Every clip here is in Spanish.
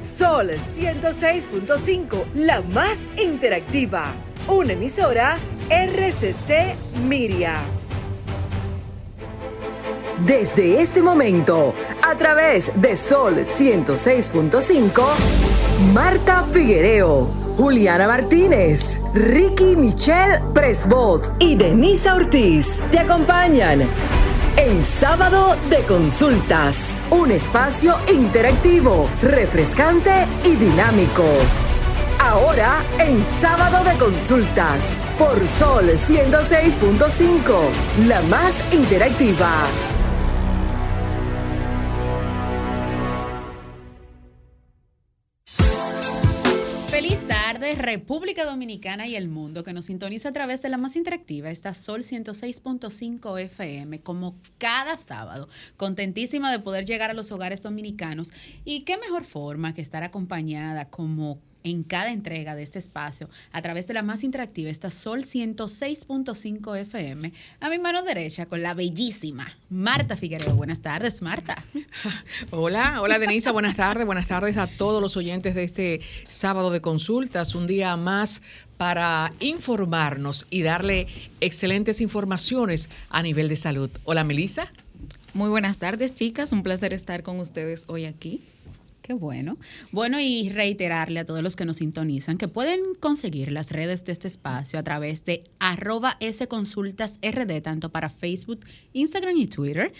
Sol 106.5, la más interactiva. Una emisora RCC Miria. Desde este momento, a través de Sol 106.5, Marta Figuereo, Juliana Martínez, Ricky Michelle Presbot y Denisa Ortiz te acompañan en Sábado de Consultas, un espacio interactivo, refrescante y dinámico. Ahora en Sábado de Consultas, por Sol 106.5, la más interactiva. República Dominicana y el mundo que nos sintoniza a través de la más interactiva, esta Sol 106.5 FM, como cada sábado. Contentísima de poder llegar a los hogares dominicanos. Y qué mejor forma que estar acompañada como en cada entrega de este espacio a través de la más interactiva, esta Sol 106.5 FM, a mi mano derecha con la bellísima Marta Figueroa. Buenas tardes, Marta. Hola, hola Denisa, buenas tardes, buenas tardes a todos los oyentes de este sábado de consultas, un día más para informarnos y darle excelentes informaciones a nivel de salud. Hola, Melissa. Muy buenas tardes, chicas. Un placer estar con ustedes hoy aquí. Qué bueno. Bueno, y reiterarle a todos los que nos sintonizan que pueden conseguir las redes de este espacio a través de arroba sconsultasrd, tanto para Facebook, Instagram y Twitter.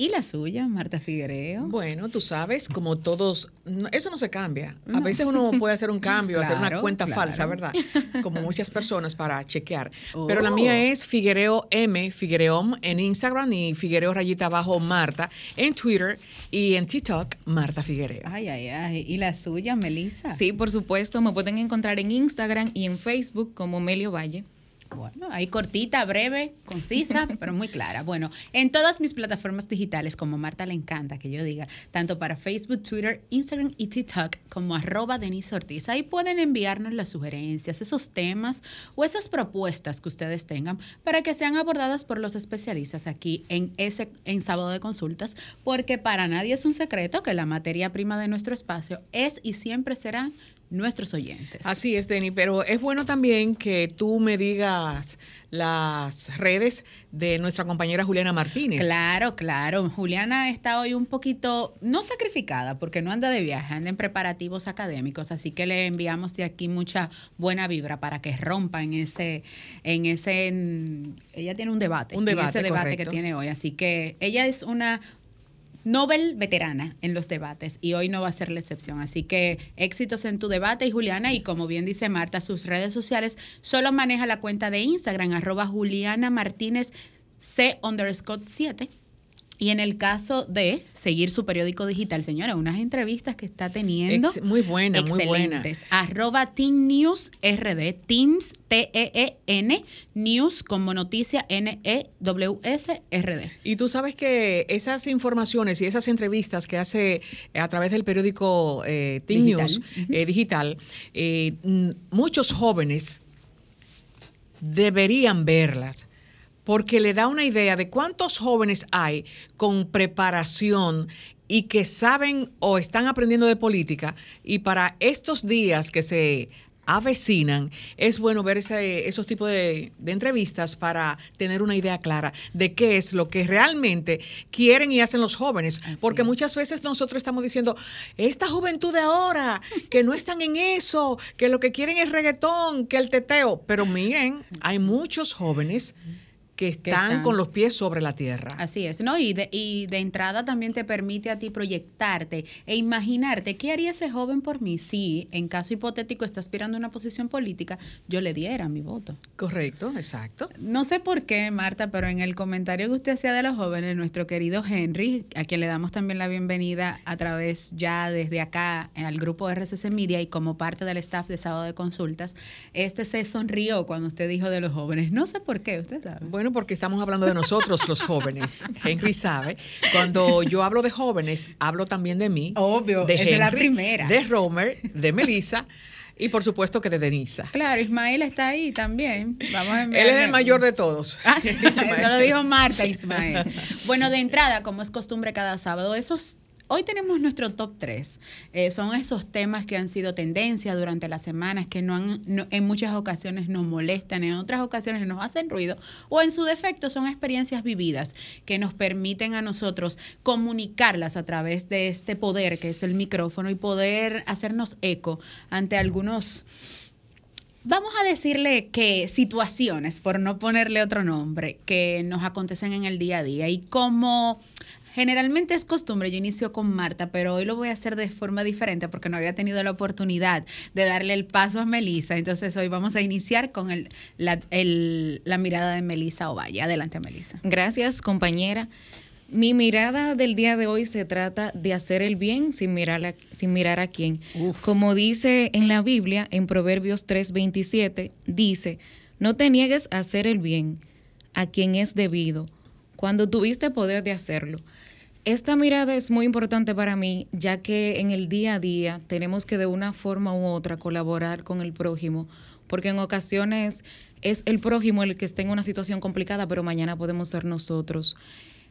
¿Y la suya, Marta Figuereo? Bueno, tú sabes, como todos, eso no se cambia. A veces uno puede hacer un cambio, hacer una cuenta falsa, ¿verdad? Como muchas personas para chequear. Pero la mía oh. es Figuereo M, Figuereom en Instagram y Figuereo rayita abajo Marta en Twitter y en TikTok Marta Figuereo. Ay, ay, ay. ¿Y la suya, Melissa? Sí, por supuesto, me pueden encontrar en Instagram y en Facebook como Melio Valle. Bueno, ahí cortita, breve, concisa, pero muy clara. Bueno, en todas mis plataformas digitales, como Marta le encanta que yo diga, tanto para Facebook, Twitter, Instagram y TikTok, como arroba Denise Ortiz, ahí pueden enviarnos las sugerencias, esos temas o esas propuestas que ustedes tengan para que sean abordadas por los especialistas aquí en ese en sábado de consultas, porque para nadie es un secreto que la materia prima de nuestro espacio es y siempre será nuestros oyentes. Así es, Denny, pero es bueno también que tú me digas las redes de nuestra compañera Juliana Martínez. Claro, claro. Juliana está hoy un poquito, no sacrificada, porque no anda de viaje, anda en preparativos académicos, así que le enviamos de aquí mucha buena vibra para que rompa en ese, en ese, ella tiene un debate, un debate, ese debate que tiene hoy, así que ella es una Nobel veterana en los debates y hoy no va a ser la excepción. Así que éxitos en tu debate y Juliana y como bien dice Marta, sus redes sociales solo maneja la cuenta de Instagram arroba Juliana Martínez C underscore 7 y en el caso de seguir su periódico digital, señora, unas entrevistas que está teniendo. muy buena, muy buena. Arroba Teen News RD, Teams T-E-E-N, News como noticia N-E-W-S R-D. Y tú sabes que esas informaciones y esas entrevistas que hace a través del periódico eh, Teen News eh, digital, eh, muchos jóvenes deberían verlas porque le da una idea de cuántos jóvenes hay con preparación y que saben o están aprendiendo de política y para estos días que se avecinan, es bueno ver esos tipos de, entrevistas para tener una idea clara de qué es lo que realmente quieren y hacen los jóvenes. Porque muchas veces nosotros estamos diciendo, esta juventud de ahora, que no están en eso, que lo que quieren es reggaetón, que el teteo. Pero miren, hay muchos jóvenes que están, con los pies sobre la tierra. Así es, ¿no? Y de, y de entrada también te permite a ti proyectarte e imaginarte qué haría ese joven por mí si, en caso hipotético, está aspirando a una posición política, yo le diera mi voto. Correcto, exacto. No sé por qué, Marta, pero en el comentario que usted hacía de los jóvenes, nuestro querido Henry, a quien le damos también la bienvenida a través ya desde acá al grupo RCC Media y como parte del staff de Sábado de Consultas, este se sonrió cuando usted dijo de los jóvenes. No sé por qué, usted sabe. Bueno, porque estamos hablando de nosotros los jóvenes. Henry sabe. Cuando yo hablo de jóvenes, hablo también de mí. Obvio, de es la primera. De Romer, de Melissa. Y por supuesto que de Denisa. Claro, Ismael está ahí también. Vamos a Él es el mayor de todos. Ah, eso lo dijo Marta Ismael. Bueno, de entrada, como es costumbre cada sábado, esos hoy tenemos nuestro top 3. Eh, son esos temas que han sido tendencia durante las semanas, que no han, en muchas ocasiones nos molestan, en otras ocasiones nos hacen ruido, o en su defecto son experiencias vividas que nos permiten a nosotros comunicarlas a través de este poder que es el micrófono y poder hacernos eco ante algunos Vamos a decirle que situaciones, por no ponerle otro nombre, que nos acontecen en el día a día. Y como generalmente es costumbre, yo inicio con Marta, pero hoy lo voy a hacer de forma diferente porque no había tenido la oportunidad de darle el paso a Melisa. Entonces hoy vamos a iniciar con el- la, el- la mirada de Melisa Ovalle. Adelante, Melisa. Gracias, compañera. Mi mirada del día de hoy se trata de hacer el bien sin mirar a, sin mirar a quién. Como dice en la Biblia, en Proverbios 3:27, dice, no te niegues a hacer el bien a quien es debido, cuando tuviste poder de hacerlo. Esta mirada es muy importante para mí, ya que en el día a día tenemos que de una forma u otra colaborar con el prójimo, porque en ocasiones es el prójimo el que está en una situación complicada, pero mañana podemos ser nosotros.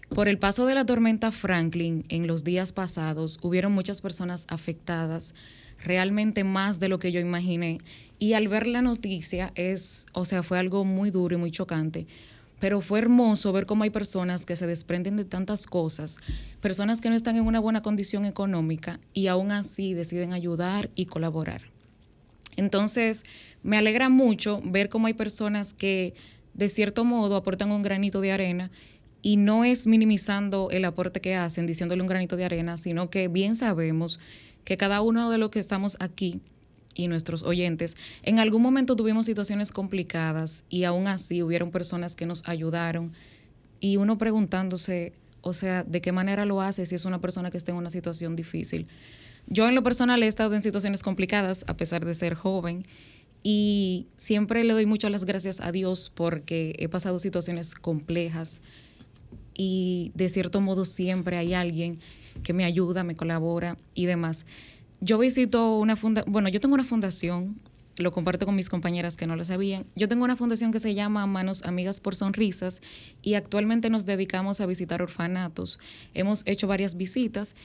Por el paso de la tormenta Franklin en los días pasados, hubieron muchas personas afectadas, realmente más de lo que yo imaginé. Y al ver la noticia es, o sea, fue algo muy duro y muy chocante. Pero fue hermoso ver cómo hay personas que se desprenden de tantas cosas, personas que no están en una buena condición económica y aún así deciden ayudar y colaborar. Entonces, me alegra mucho ver cómo hay personas que de cierto modo aportan un granito de arena y no es minimizando el aporte que hacen, diciéndole un granito de arena, sino que bien sabemos que cada uno de los que estamos aquí y nuestros oyentes, en algún momento tuvimos situaciones complicadas y aún así hubieron personas que nos ayudaron y uno preguntándose, o sea, ¿de qué manera lo hace si es una persona que está en una situación difícil? Yo en lo personal he estado en situaciones complicadas a pesar de ser joven y siempre le doy muchas gracias a Dios porque he pasado situaciones complejas y de cierto modo siempre hay alguien que me ayuda, me colabora y demás. Yo visito una fundación, bueno, yo tengo una fundación, lo comparto con mis compañeras que no lo sabían. Yo tengo una fundación que se llama Manos Amigas por Sonrisas y actualmente nos dedicamos a visitar orfanatos. Hemos hecho varias visitas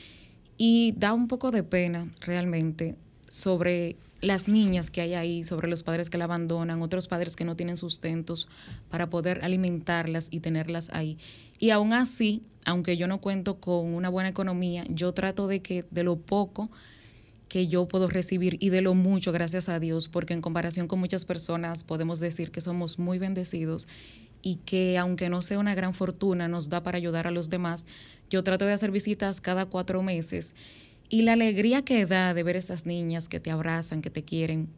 y da un poco de pena realmente sobre las niñas que hay ahí, sobre los padres que la abandonan, otros padres que no tienen sustentos para poder alimentarlas y tenerlas ahí. Y aún así, aunque yo no cuento con una buena economía, yo trato de que de lo poco que yo puedo recibir y de lo mucho, gracias a Dios, porque en comparación con muchas personas podemos decir que somos muy bendecidos y que aunque no sea una gran fortuna, nos da para ayudar a los demás. Yo trato de hacer visitas cada cuatro meses y la alegría que da de ver esas niñas que te abrazan, que te quieren,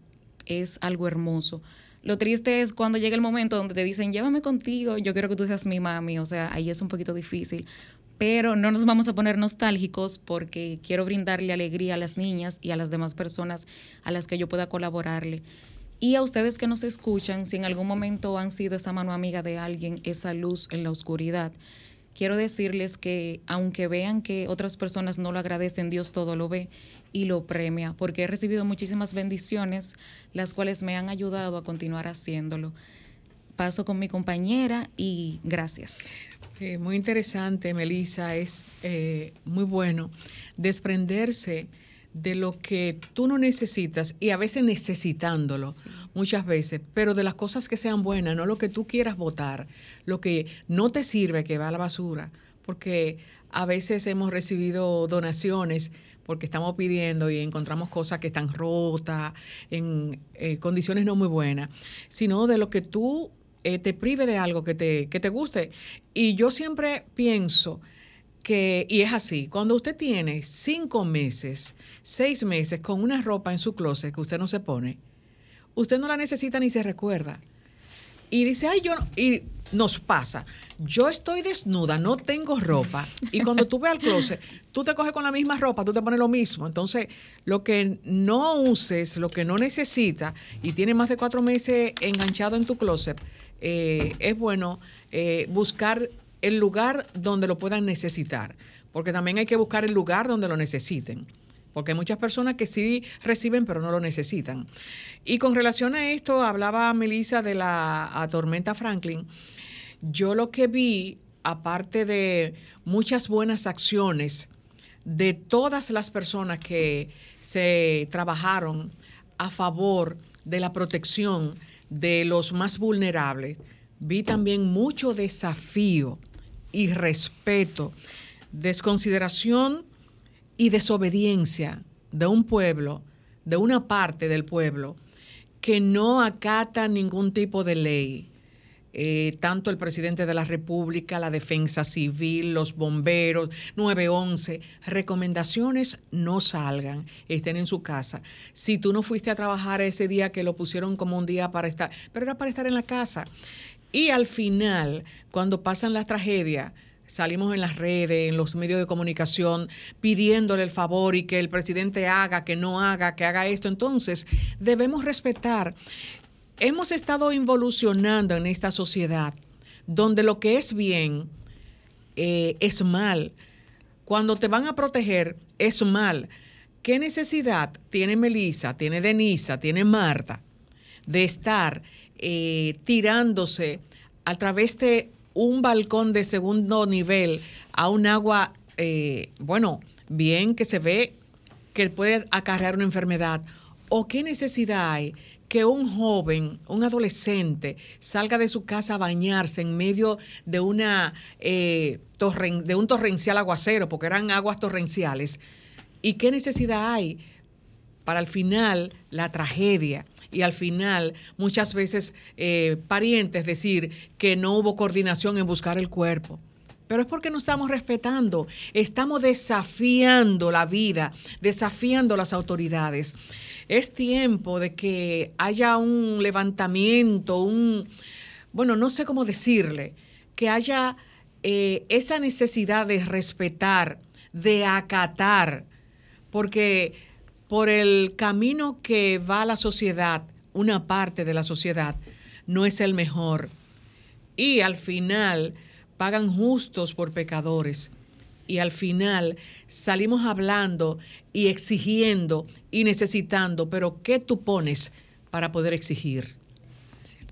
es algo hermoso. Lo triste es cuando llega el momento donde te dicen, llévame contigo, yo quiero que tú seas mi mami, o sea, ahí es un poquito difícil. Pero no nos vamos a poner nostálgicos porque quiero brindarle alegría a las niñas y a las demás personas a las que yo pueda colaborarle. Y a ustedes que nos escuchan, si en algún momento han sido esa mano amiga de alguien, esa luz en la oscuridad, quiero decirles que aunque vean que otras personas no lo agradecen, Dios todo lo ve y lo premia, porque he recibido muchísimas bendiciones, las cuales me han ayudado a continuar haciéndolo. Paso con mi compañera y gracias. Eh, muy interesante, Melissa. Es eh, muy bueno desprenderse de lo que tú no necesitas y a veces necesitándolo, muchas veces, pero de las cosas que sean buenas, no lo que tú quieras votar, lo que no te sirve, que va a la basura, porque a veces hemos recibido donaciones porque estamos pidiendo y encontramos cosas que están rotas, en eh, condiciones no muy buenas, sino de lo que tú eh, te prive de algo que te, que te guste. Y yo siempre pienso que, y es así, cuando usted tiene cinco meses, seis meses con una ropa en su closet que usted no se pone, usted no la necesita ni se recuerda. Y dice, ay, yo no, y nos pasa, yo estoy desnuda, no tengo ropa, y cuando tú ves al closet, tú te coges con la misma ropa, tú te pones lo mismo. Entonces, lo que no uses, lo que no necesitas, y tiene más de cuatro meses enganchado en tu closet, eh, es bueno eh, buscar el lugar donde lo puedan necesitar, porque también hay que buscar el lugar donde lo necesiten, porque hay muchas personas que sí reciben pero no lo necesitan. Y con relación a esto, hablaba Melissa de la tormenta Franklin, yo lo que vi, aparte de muchas buenas acciones de todas las personas que se trabajaron a favor de la protección de los más vulnerables, vi también mucho desafío y respeto, desconsideración y desobediencia de un pueblo, de una parte del pueblo, que no acata ningún tipo de ley. Eh, tanto el presidente de la República, la defensa civil, los bomberos, 911, recomendaciones no salgan, estén en su casa. Si tú no fuiste a trabajar ese día que lo pusieron como un día para estar, pero era para estar en la casa. Y al final, cuando pasan las tragedias, salimos en las redes, en los medios de comunicación, pidiéndole el favor y que el presidente haga, que no haga, que haga esto. Entonces, debemos respetar. Hemos estado involucionando en esta sociedad donde lo que es bien eh, es mal. Cuando te van a proteger es mal. ¿Qué necesidad tiene Melissa, tiene Denisa, tiene Marta de estar eh, tirándose a través de un balcón de segundo nivel a un agua, eh, bueno, bien que se ve que puede acarrear una enfermedad, o qué necesidad hay que un joven, un adolescente, salga de su casa a bañarse en medio de una eh, de un torrencial aguacero, porque eran aguas torrenciales, y qué necesidad hay para al final la tragedia y al final muchas veces eh, parientes decir que no hubo coordinación en buscar el cuerpo. Pero es porque no estamos respetando, estamos desafiando la vida, desafiando las autoridades. Es tiempo de que haya un levantamiento, un, bueno, no sé cómo decirle, que haya eh, esa necesidad de respetar, de acatar, porque por el camino que va la sociedad, una parte de la sociedad, no es el mejor. Y al final pagan justos por pecadores. Y al final salimos hablando y exigiendo y necesitando, pero ¿qué tú pones para poder exigir?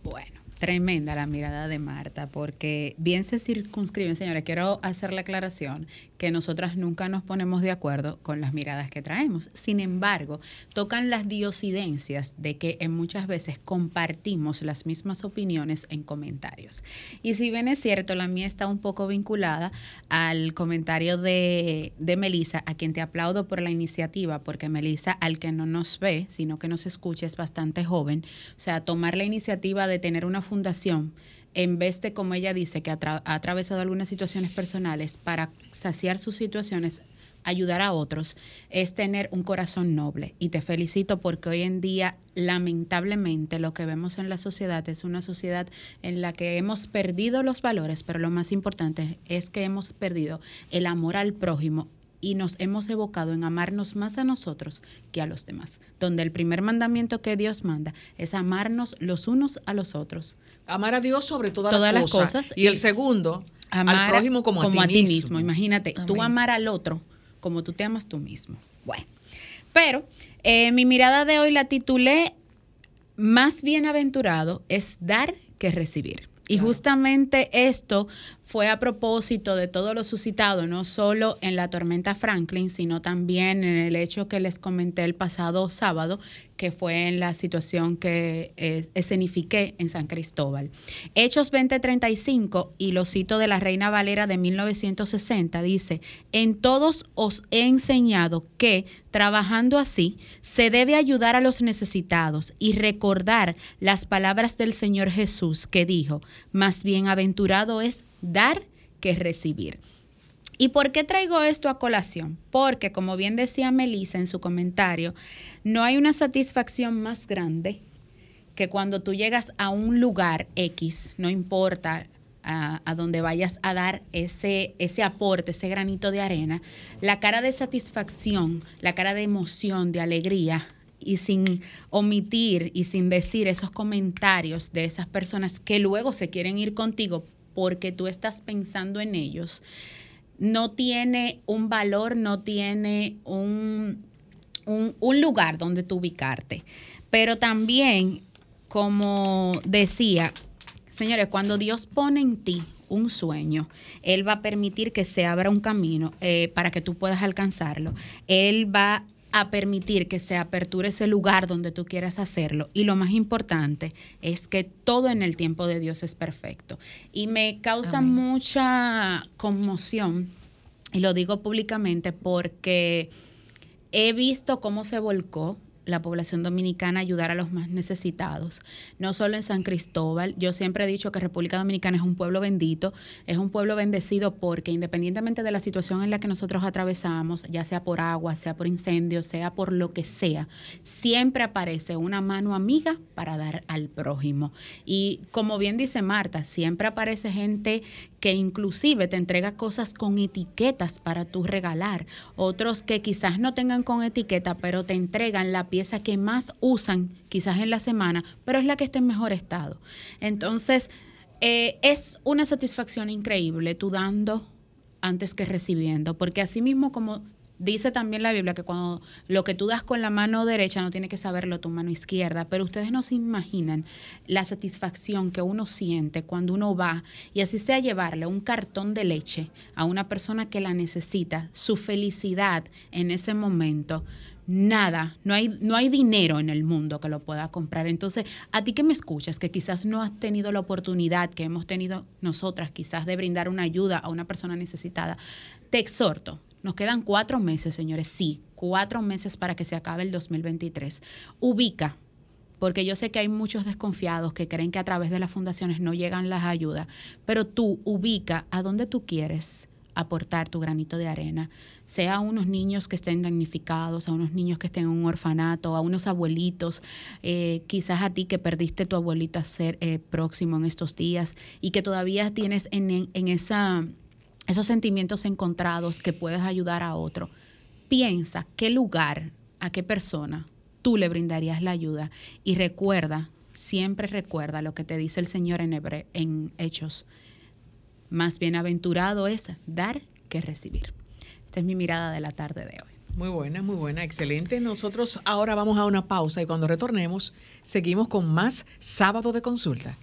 Bueno. Tremenda la mirada de Marta, porque bien se circunscriben, señores, quiero hacer la aclaración que nosotras nunca nos ponemos de acuerdo con las miradas que traemos. Sin embargo, tocan las diosidencias de que en muchas veces compartimos las mismas opiniones en comentarios. Y si bien es cierto, la mía está un poco vinculada al comentario de, de Melissa, a quien te aplaudo por la iniciativa, porque Melissa, al que no nos ve, sino que nos escucha, es bastante joven. O sea, tomar la iniciativa de tener una fundación en vez de, como ella dice, que ha, atravesado algunas situaciones personales para saciar sus situaciones, ayudar a otros, es tener un corazón noble. Y te felicito porque hoy en día, lamentablemente, lo que vemos en la sociedad es una sociedad en la que hemos perdido los valores, pero lo más importante es que hemos perdido el amor al prójimo y nos hemos evocado en amarnos más a nosotros que a los demás, donde el primer mandamiento que Dios manda es amarnos los unos a los otros. Amar a Dios sobre todas, las, cosas. Y, el segundo, amar al prójimo como, a, ti, mismo. Imagínate, tú amar al otro como tú te amas tú mismo. Bueno, pero eh, mi mirada de hoy la titulé Más bienaventurado es dar que recibir. Y justamente esto fue a propósito de todo lo suscitado, no solo en la tormenta Franklin, sino también en el hecho que les comenté el pasado sábado, que fue en la situación que eh, escenifiqué en San Cristóbal. Hechos 2035, y lo cito de la Reina Valera de 1960, dice, en todos os he enseñado que, trabajando así, se debe ayudar a los necesitados y recordar las palabras del Señor Jesús que dijo, más bienaventurado es dar que recibir. ¿Y por qué traigo esto a colación? Porque, como bien decía Melissa en su comentario, no hay una satisfacción más grande que cuando tú llegas a un lugar X, no importa a, a, vayas a dar ese, ese aporte, ese granito de arena, la cara de satisfacción, la cara de emoción, de alegría, y sin omitir y sin decir esos comentarios de esas personas que luego se quieren ir contigo porque tú estás pensando en ellos, no tiene un valor, no tiene un, un, lugar donde tú ubicarte. Pero también, como decía, señores, cuando Dios pone en ti un sueño, Él va a permitir que se abra un camino eh, para que tú puedas alcanzarlo. Él va a permitir que se aperture ese lugar donde tú quieras hacerlo. Y lo más importante es que todo en el tiempo de Dios es perfecto. Y me causa mucha conmoción, y lo digo públicamente porque he visto cómo se volcó la población dominicana ayudar a los más necesitados, no solo en San Cristóbal. Yo siempre he dicho que República Dominicana es un pueblo bendito, es un pueblo bendecido porque independientemente de la situación en la que nosotros atravesamos, ya sea por agua, sea por incendio, sea por lo que sea, siempre aparece una mano amiga para dar al prójimo. Y como bien dice Marta, siempre aparece gente que inclusive te entrega cosas con etiquetas para tú regalar, otros que quizás no tengan con etiqueta, pero te entregan la pieza que más usan quizás en la semana, pero es la que está en mejor estado. Entonces, eh, es una satisfacción increíble tú dando antes que recibiendo, porque así mismo como Dice también la Biblia que cuando lo que tú das con la mano derecha no tiene que saberlo tu mano izquierda, pero ustedes no se imaginan la satisfacción que uno siente cuando uno va y así sea llevarle un cartón de leche a una persona que la necesita, su felicidad en ese momento. Nada, no hay, no hay dinero en el mundo que lo pueda comprar. Entonces, a ti que me escuchas, que quizás no has tenido la oportunidad que hemos tenido nosotras, quizás de brindar una ayuda a una persona necesitada, te exhorto, nos quedan cuatro meses, señores, sí, cuatro meses para que se acabe el 2023. Ubica, porque yo sé que hay muchos desconfiados que creen que a través de las fundaciones no llegan las ayudas, pero tú ubica a dónde tú quieres aportar tu granito de arena, sea a unos niños que estén damnificados, a unos niños que estén en un orfanato, a unos abuelitos, eh, quizás a ti que perdiste tu abuelita ser, eh, próximo en estos días y que todavía tienes en, en esa esos sentimientos encontrados que puedes ayudar a otro. Piensa qué lugar, a qué persona tú le brindarías la ayuda y recuerda, siempre recuerda lo que te dice el Señor en, Hebre, en Hechos. Más bienaventurado es dar que recibir. Esta es mi mirada de la tarde de hoy. Muy buena, muy buena, excelente. Nosotros ahora vamos a una pausa y cuando retornemos seguimos con más sábado de consulta.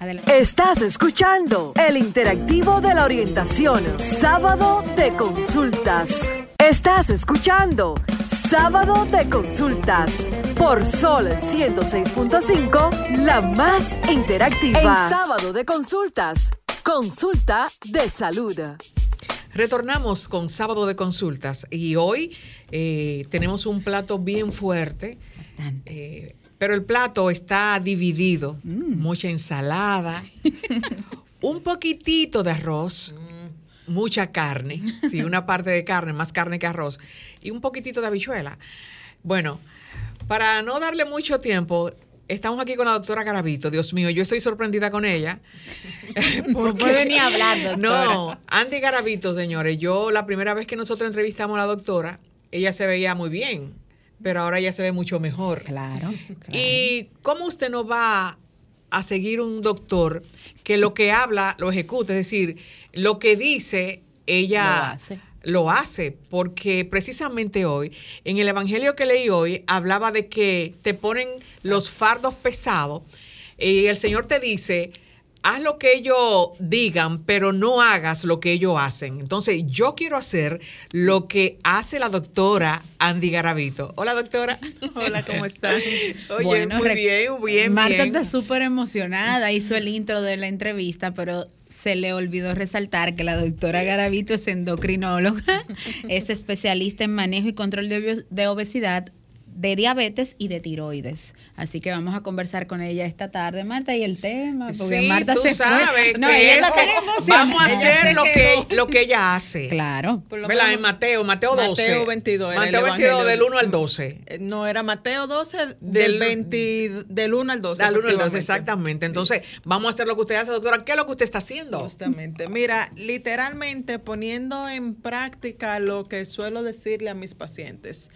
Estás escuchando el interactivo de la orientación, sábado de consultas. Estás escuchando sábado de consultas por Sol 106.5, la más interactiva. En sábado de consultas, consulta de salud. Retornamos con sábado de consultas y hoy eh, tenemos un plato bien fuerte. Bastante. Eh, pero el plato está dividido. Mm. Mucha ensalada, un poquitito de arroz, mucha carne, sí, una parte de carne, más carne que arroz, y un poquitito de habichuela. Bueno, para no darle mucho tiempo, estamos aquí con la doctora Garavito. Dios mío, yo estoy sorprendida con ella. No puede ni hablar, doctora. No, Andy Garavito, señores, yo la primera vez que nosotros entrevistamos a la doctora, ella se veía muy bien pero ahora ya se ve mucho mejor. Claro. ¿Y cómo usted no va a seguir un doctor que lo que habla lo ejecuta? Es decir, lo que dice, ella Lo hace. lo hace, porque precisamente hoy, en el Evangelio que leí hoy, hablaba de que te ponen los fardos pesados y el Señor te dice, haz lo que ellos digan, pero no hagas lo que ellos hacen. Entonces, yo quiero hacer lo que hace la doctora Andy Garavito. Hola, doctora. Hola, ¿cómo están? Oye, Bueno, muy bien, bien, Marta bien. está súper emocionada, hizo el intro de la entrevista, pero se le olvidó resaltar que la doctora Garavito es endocrinóloga, es especialista en manejo y control de obesidad, de diabetes y de tiroides. Así que vamos a conversar con ella esta tarde, Marta, y el tema, porque Sí, Marta tú se sabes fue. No, que ella es está. Vamos a hacer lo quedó. que, lo que ella hace. Claro. ¿Verdad? En Mateo, Mateo 12. Mateo 22 era el Mateo 22 evangelio. del 1 al 12. Eh, No, era Mateo 12 Del- del, 20, del 1 al 12. Del 1 al 12, efectivamente. exactamente. Entonces, vamos a hacer lo que usted hace, doctora. ¿Qué es lo que usted está haciendo? Justamente. Mira, literalmente poniendo en práctica lo que suelo decirle a mis pacientes.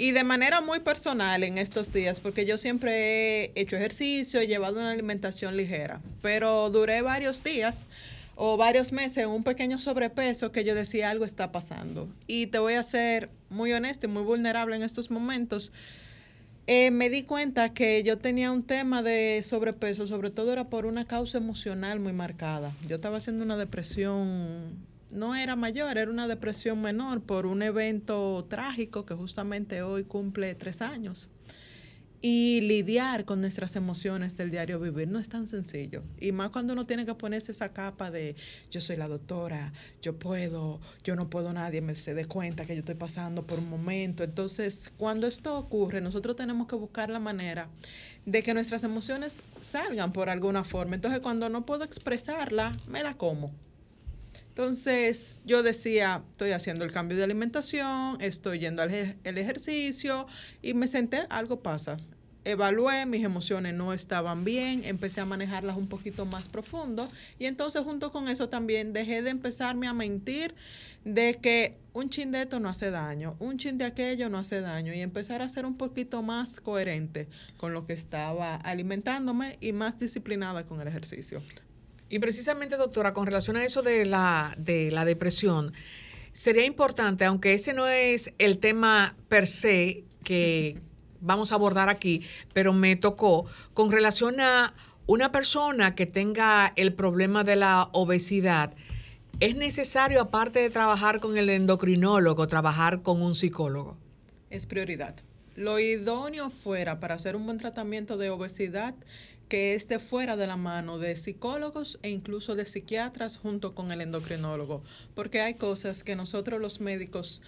Y de manera muy personal en estos días, porque yo siempre he hecho ejercicio, he llevado una alimentación ligera, pero duré varios días o varios meses un pequeño sobrepeso que yo decía algo está pasando. Y te voy a ser muy honesta y muy vulnerable en estos momentos. eh, me di cuenta que yo tenía un tema de sobrepeso, sobre todo era por una causa emocional muy marcada. Yo estaba haciendo una depresión, no era mayor, era una depresión menor por un evento trágico que justamente hoy cumple tres años. Y lidiar con nuestras emociones del diario vivir no es tan sencillo. Y más cuando uno tiene que ponerse esa capa de yo soy la doctora, yo puedo, yo no puedo, nadie me se dé cuenta que yo estoy pasando por un momento. Entonces, cuando esto ocurre, nosotros tenemos que buscar la manera de que nuestras emociones salgan por alguna forma. Entonces, cuando no puedo expresarla, me la como. Entonces yo decía, estoy haciendo el cambio de alimentación, estoy yendo al el ejercicio y me senté, algo pasa. Evalué, mis emociones no estaban bien, empecé a manejarlas un poquito más profundo y entonces junto con eso también dejé de empezarme a mentir de que un chin de esto no hace daño, un chin de aquello no hace daño y empezar a ser un poquito más coherente con lo que estaba alimentándome y más disciplinada con el ejercicio. Y precisamente, doctora, con relación a eso de la, de la depresión, sería importante, aunque ese no es el tema per se que vamos a abordar aquí, pero me tocó con relación a una persona que tenga el problema de la obesidad, ¿es necesario, aparte de trabajar con el endocrinólogo, trabajar con un psicólogo? Es prioridad. Lo idóneo fuera para hacer un buen tratamiento de obesidad que esté fuera de la mano de psicólogos e incluso de psiquiatras junto con el endocrinólogo, porque hay cosas que nosotros los médicos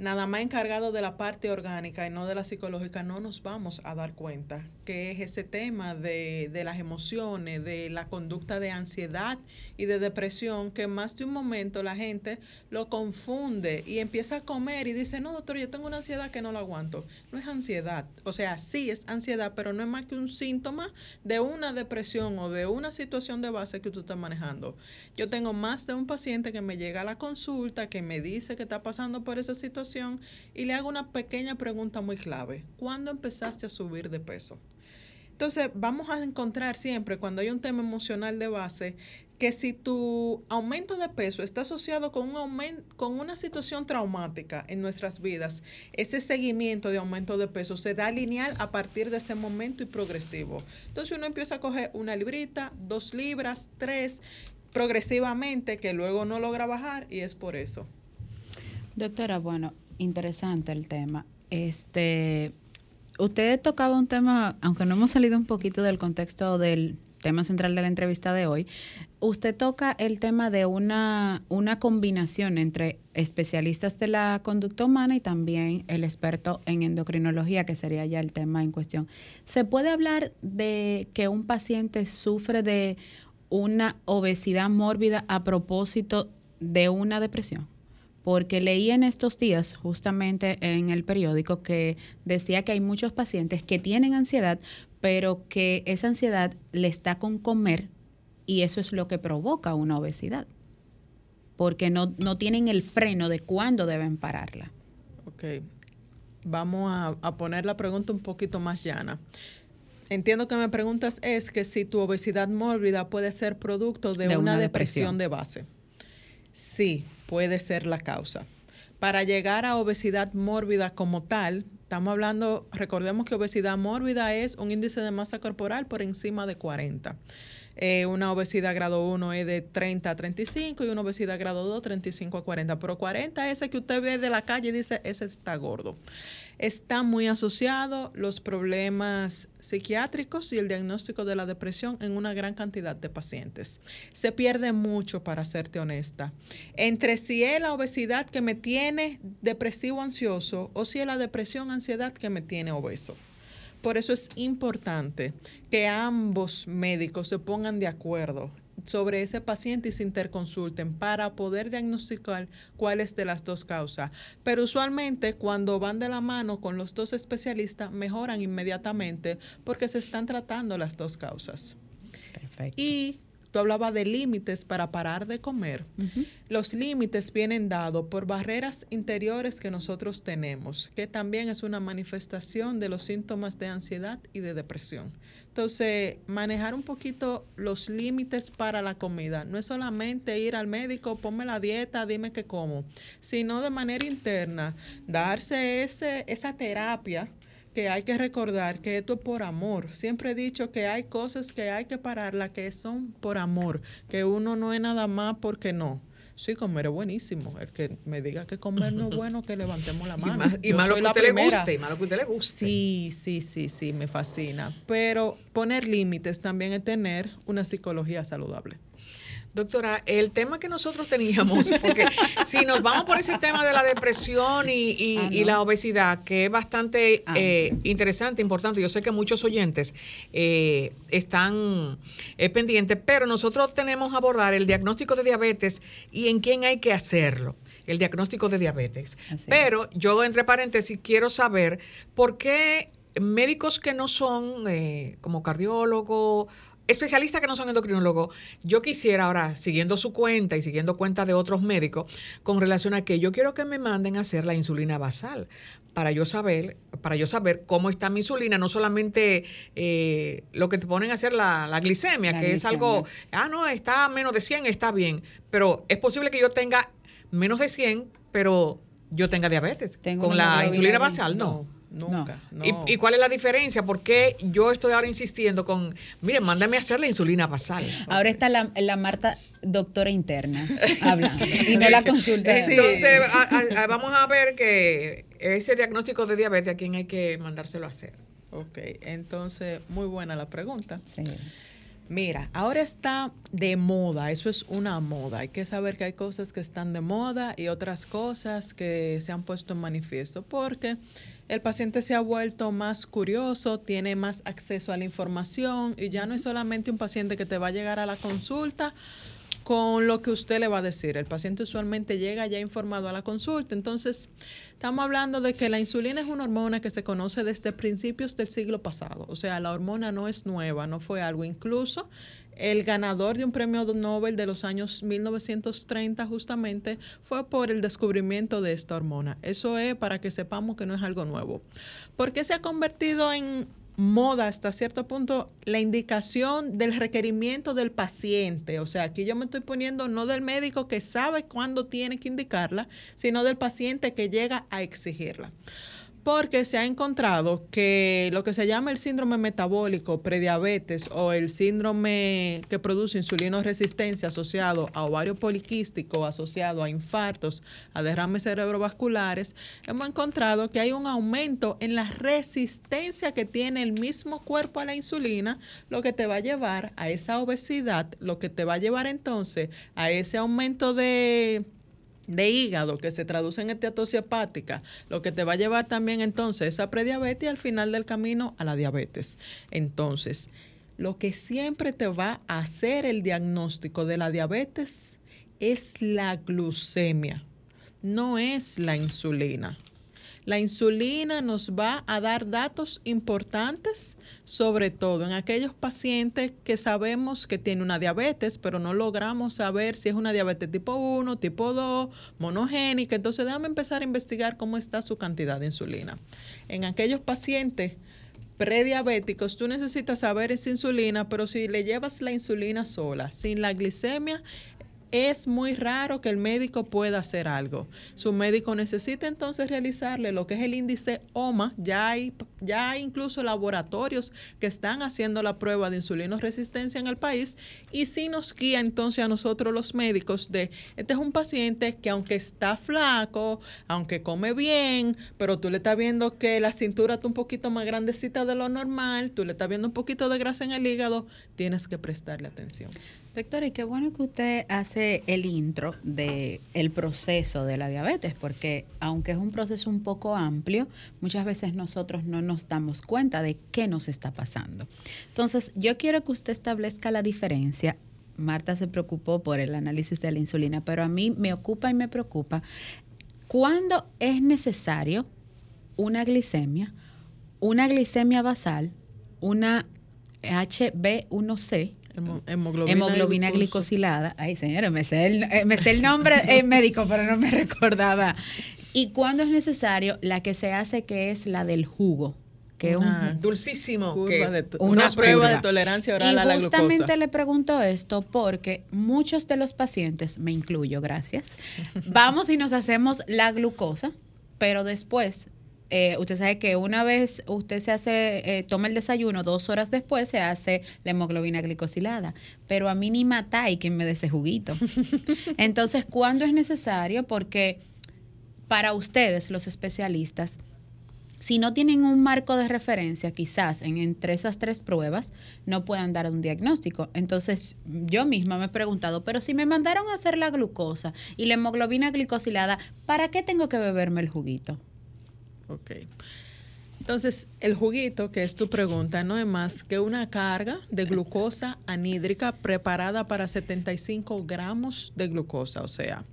nada más encargado de la parte orgánica y no de la psicológica, no nos vamos a dar cuenta que es ese tema de, de, las emociones, de la conducta de ansiedad y de depresión, que más de un momento la gente lo confunde y empieza a comer y dice, no, doctor, yo tengo una ansiedad que no la aguanto. No es ansiedad, o sea, sí es ansiedad, pero no es más que un síntoma de una depresión o de una situación de base que tú estás manejando. Yo tengo más de un paciente que me llega a la consulta, que me dice que está pasando por esa situación, y le hago una pequeña pregunta muy clave. ¿Cuándo empezaste a subir de peso? Entonces, vamos a encontrar siempre, cuando hay un tema emocional de base, que si tu aumento de peso está asociado con, un aumento, con una situación traumática en nuestras vidas, ese seguimiento de aumento de peso se da lineal a partir de ese momento y progresivo. Entonces uno empieza a coger una librita, dos libras, tres, progresivamente, que luego no logra bajar y es por eso. Doctora, bueno, interesante el tema. Este, usted tocaba un tema, aunque no hemos salido un poquito del contexto del tema central de la entrevista de hoy, usted toca el tema de una, una combinación entre especialistas de la conducta humana y también el experto en endocrinología, que sería ya el tema en cuestión. ¿Se puede hablar de que un paciente sufre de una obesidad mórbida a propósito de una depresión? Porque leí en estos días justamente en el periódico que decía que hay muchos pacientes que tienen ansiedad, pero que esa ansiedad le está con comer y eso es lo que provoca una obesidad, porque no, no tienen el freno de cuándo deben pararla. Ok, vamos a, poner la pregunta un poquito más llana. Entiendo que me preguntas es que si tu obesidad mórbida puede ser producto de, una, depresión de base. Sí, puede ser la causa. Para llegar a obesidad mórbida como tal, estamos hablando, recordemos que obesidad mórbida es un índice de masa corporal por encima de 40. Eh, una obesidad grado 1 es de 30 a 35 y una obesidad grado 2 35 a 40. Pero 40 ese que usted ve de la calle y dice, ese está gordo está muy asociado los problemas psiquiátricos y el diagnóstico de la depresión en una gran cantidad de pacientes. Se pierde mucho, para serte honesta, entre si es la obesidad que me tiene depresivo ansioso o si es la depresión ansiedad que me tiene obeso. Por eso es importante que ambos médicos se pongan de acuerdo sobre ese paciente y se interconsulten para poder diagnosticar cuáles de las dos causas. Pero usualmente cuando van de la mano con los dos especialistas mejoran inmediatamente porque se están tratando las dos causas. Perfecto. Y Tú hablabas de límites para parar de comer. Los límites vienen dados por barreras interiores que nosotros tenemos, que también es una manifestación de los síntomas de ansiedad y de depresión. Entonces, manejar un poquito los límites para la comida. No es solamente ir al médico, ponme la dieta, dime qué como, sino de manera interna, darse ese, esa terapia que hay que recordar que esto es por amor. Siempre he dicho que hay cosas que hay que pararla que son por amor, que uno no es nada más porque no. Sí, comer es buenísimo. El que me diga que comer no es bueno, que levantemos la mano. Y más, lo que a usted le guste, y más lo que a usted le guste. Sí, sí, sí, sí, me fascina. Pero poner límites también es tener una psicología saludable. Doctora, el tema que nosotros teníamos, porque si nos vamos por ese tema de la depresión y, ah, la obesidad, que es bastante ah. eh, interesante, importante, yo sé que muchos oyentes eh, están eh, pendientes, pero nosotros tenemos que abordar el diagnóstico de diabetes y en quién hay que hacerlo el diagnóstico de diabetes. Pero yo, entre paréntesis, quiero saber por qué médicos que no son como cardiólogo especialistas que no son endocrinólogos, yo quisiera ahora, siguiendo su cuenta y siguiendo cuenta de otros médicos, con relación a que yo quiero que me manden a hacer la insulina basal para yo saber, para yo saber cómo está mi insulina, no solamente eh, lo que te ponen a hacer la, glicemia, que es algo, ah, no, está a menos de 100, está bien, pero es posible que yo tenga menos de 100, pero yo tenga diabetes. con la insulina basal, no. Nunca. ¿Y, cuál es la diferencia? ¿Por qué yo estoy ahora insistiendo con, miren, mándame a hacer la insulina basal? Ahora está la, la Marta doctora interna hablando y no la consulta. Entonces, vamos a ver que ese diagnóstico de diabetes a quién hay que mandárselo a hacer. Ok, entonces, muy buena la pregunta. Sí. Mira, ahora está de moda, eso es una moda. Hay que saber que hay cosas que están de moda y otras cosas que se han puesto en manifiesto, porque el paciente se ha vuelto más curioso, tiene más acceso a la información y ya no es solamente un paciente que te va a llegar a la consulta con lo que usted le va a decir. El paciente usualmente llega ya informado a la consulta. Entonces, estamos hablando de que la insulina es una hormona que se conoce desde principios del siglo pasado. O sea, la hormona no es nueva, no fue algo. Incluso el ganador de un premio Nobel de los años 1930 justamente fue por el descubrimiento de esta hormona. Eso es para que sepamos que no es algo nuevo. ¿Por qué se ha convertido en moda hasta cierto punto la indicación del requerimiento del paciente. O sea, aquí yo me estoy poniendo no del médico que sabe cuándo tiene que indicarla, sino del paciente que llega a exigirla porque se ha encontrado que lo que se llama el síndrome metabólico prediabetes o el síndrome que produce insulinoresistencia asociado a ovario poliquístico, asociado a infartos, a derrames cerebrovasculares, hemos encontrado que hay un aumento en la resistencia que tiene el mismo cuerpo a la insulina, lo que te va a llevar a esa obesidad, lo que te va a llevar entonces a ese aumento de de hígado que se traduce en esteatosis hepática, lo que te va a llevar también entonces a prediabetes y al final del camino a la diabetes. Entonces, lo que siempre te va a hacer el diagnóstico de la diabetes es la glucemia, no es la insulina. La insulina nos va a dar datos importantes, sobre todo en aquellos pacientes que sabemos que tienen una diabetes, pero no logramos saber si es una diabetes tipo 1, tipo 2, monogénica. Entonces déjame empezar a investigar cómo está su cantidad de insulina. En aquellos pacientes prediabéticos, tú necesitas saber esa insulina, pero si le llevas la insulina sola, sin la glicemia, es muy raro que el médico pueda hacer algo. Su médico necesita entonces realizarle lo que es el índice OMA. Ya hay, ya hay incluso laboratorios que están haciendo la prueba de insulinoresistencia en el país y sí nos guía entonces a nosotros los médicos de, este es un paciente que aunque está flaco, aunque come bien, pero tú le estás viendo que la cintura está un poquito más grandecita de lo normal, tú le estás viendo un poquito de grasa en el hígado, tienes que prestarle atención. Doctora, y qué bueno que usted hace el intro de el proceso de la diabetes, porque aunque es un proceso un poco amplio, muchas veces nosotros no nos damos cuenta de qué nos está pasando. Entonces, yo quiero que usted establezca la diferencia. Marta se preocupó por el análisis de la insulina, pero a mí me ocupa y me preocupa cuándo es necesario una glicemia, una glicemia basal, una HB1C, hemoglobina, glicosilada. Ay, señora, me sé el, eh, me sé el nombre eh, médico, pero no me recordaba. ¿Y cuándo es necesario la que se hace, que es la del jugo? Que una, un dulcísimo. una, prueba de tolerancia oral a la glucosa. Justamente le pregunto esto porque muchos de los pacientes, me incluyo, gracias, vamos y nos hacemos la glucosa, pero después eh, usted sabe que una vez usted se hace, eh, toma el desayuno, dos horas después se hace la hemoglobina glicosilada. Pero a mí ni matáis quien me dé ese juguito. Entonces, ¿cuándo es necesario? Porque para ustedes, los especialistas, si no tienen un marco de referencia, quizás en, entre esas tres pruebas, no puedan dar un diagnóstico. Entonces, yo misma me he preguntado, pero si me mandaron a hacer la glucosa y la hemoglobina glicosilada, ¿para qué tengo que beberme el juguito? Ok. Entonces, el juguito, que es tu pregunta, no es más que una carga de glucosa anhídrica preparada para 75 gramos de glucosa. O sea,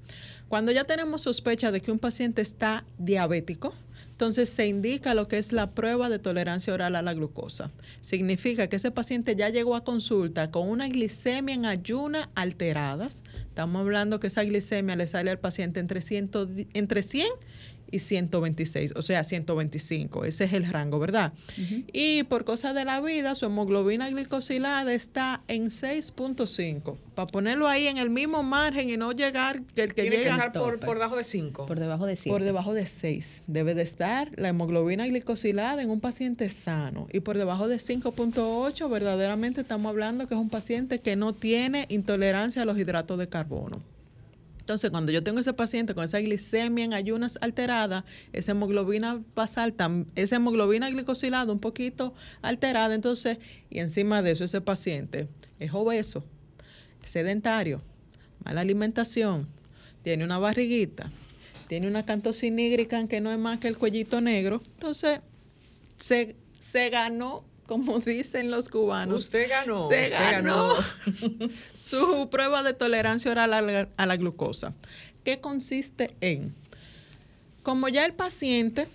cuando ya tenemos sospecha de que un paciente está diabético, entonces se indica lo que es la prueba de tolerancia oral a la glucosa. Significa que ese paciente ya llegó a consulta con una glicemia en ayuna alteradas. Estamos hablando que esa glicemia le sale al paciente entre, 100, entre 100 y 126, o sea, 125. Ese es el rango, ¿verdad? Y por cosa de la vida, su hemoglobina glicosilada está en 6.5. Para ponerlo ahí en el mismo margen y no llegar que el que Tiene llega que estar por, por debajo de 5. Por debajo de 7. por debajo de 6. Debe de estar la hemoglobina glicosilada en un paciente sano. Y por debajo de 5.8, verdaderamente estamos hablando que es un paciente que no tiene intolerancia a los hidratos de carbono. Entonces, cuando yo tengo ese paciente con esa glicemia en ayunas alterada, esa hemoglobina basal, esa hemoglobina glicosilada un poquito alterada, entonces, y encima de eso ese paciente es obeso, sedentario, mala alimentación, tiene una barriguita, tiene una cantosinígrica que no es más que el cuellito negro, entonces se, se ganó como dicen los cubanos. Usted ganó. Se usted ganó ganó. su prueba de tolerancia oral a la, a la glucosa. ¿Qué consiste en? Como ya el paciente